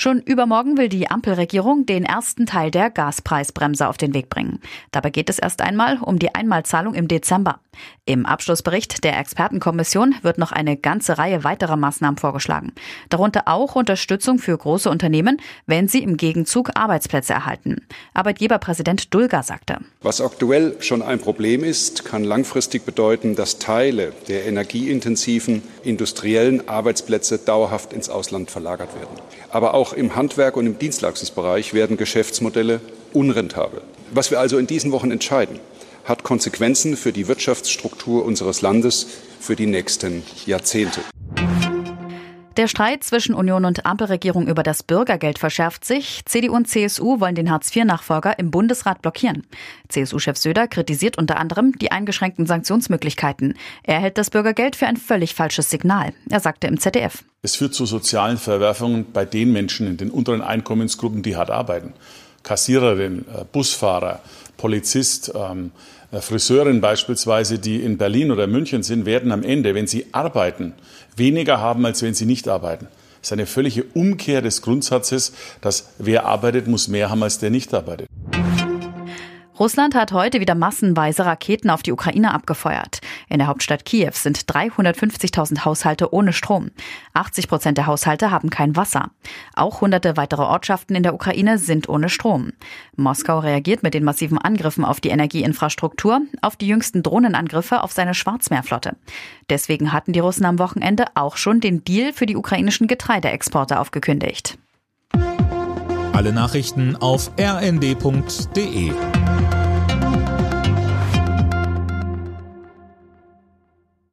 Schon übermorgen will die Ampelregierung den ersten Teil der Gaspreisbremse auf den Weg bringen. Dabei geht es erst einmal um die Einmalzahlung im Dezember. Im Abschlussbericht der Expertenkommission wird noch eine ganze Reihe weiterer Maßnahmen vorgeschlagen. Darunter auch Unterstützung für große Unternehmen, wenn sie im Gegenzug Arbeitsplätze erhalten. Arbeitgeberpräsident Dulger sagte. Was aktuell schon ein Problem ist, kann langfristig bedeuten, dass Teile der energieintensiven industriellen Arbeitsplätze dauerhaft ins Ausland verlagert werden. Aber auch im Handwerk und im Dienstleistungsbereich werden Geschäftsmodelle unrentabel. Was wir also in diesen Wochen entscheiden, hat Konsequenzen für die Wirtschaftsstruktur unseres Landes für die nächsten Jahrzehnte. Der Streit zwischen Union und Ampelregierung über das Bürgergeld verschärft sich. CDU und CSU wollen den Hartz-IV-Nachfolger im Bundesrat blockieren. CSU-Chef Söder kritisiert unter anderem die eingeschränkten Sanktionsmöglichkeiten. Er hält das Bürgergeld für ein völlig falsches Signal. Er sagte im ZDF. Es führt zu sozialen Verwerfungen bei den Menschen in den unteren Einkommensgruppen, die hart arbeiten. Kassiererin, äh, Busfahrer, Polizist, ähm, äh, Friseurin beispielsweise, die in Berlin oder München sind, werden am Ende, wenn sie arbeiten, weniger haben, als wenn sie nicht arbeiten. Das ist eine völlige Umkehr des Grundsatzes, dass wer arbeitet, muss mehr haben, als der nicht arbeitet. Russland hat heute wieder massenweise Raketen auf die Ukraine abgefeuert. In der Hauptstadt Kiew sind 350.000 Haushalte ohne Strom. 80 Prozent der Haushalte haben kein Wasser. Auch hunderte weitere Ortschaften in der Ukraine sind ohne Strom. Moskau reagiert mit den massiven Angriffen auf die Energieinfrastruktur, auf die jüngsten Drohnenangriffe auf seine Schwarzmeerflotte. Deswegen hatten die Russen am Wochenende auch schon den Deal für die ukrainischen Getreideexporte aufgekündigt. Alle Nachrichten auf rnd.de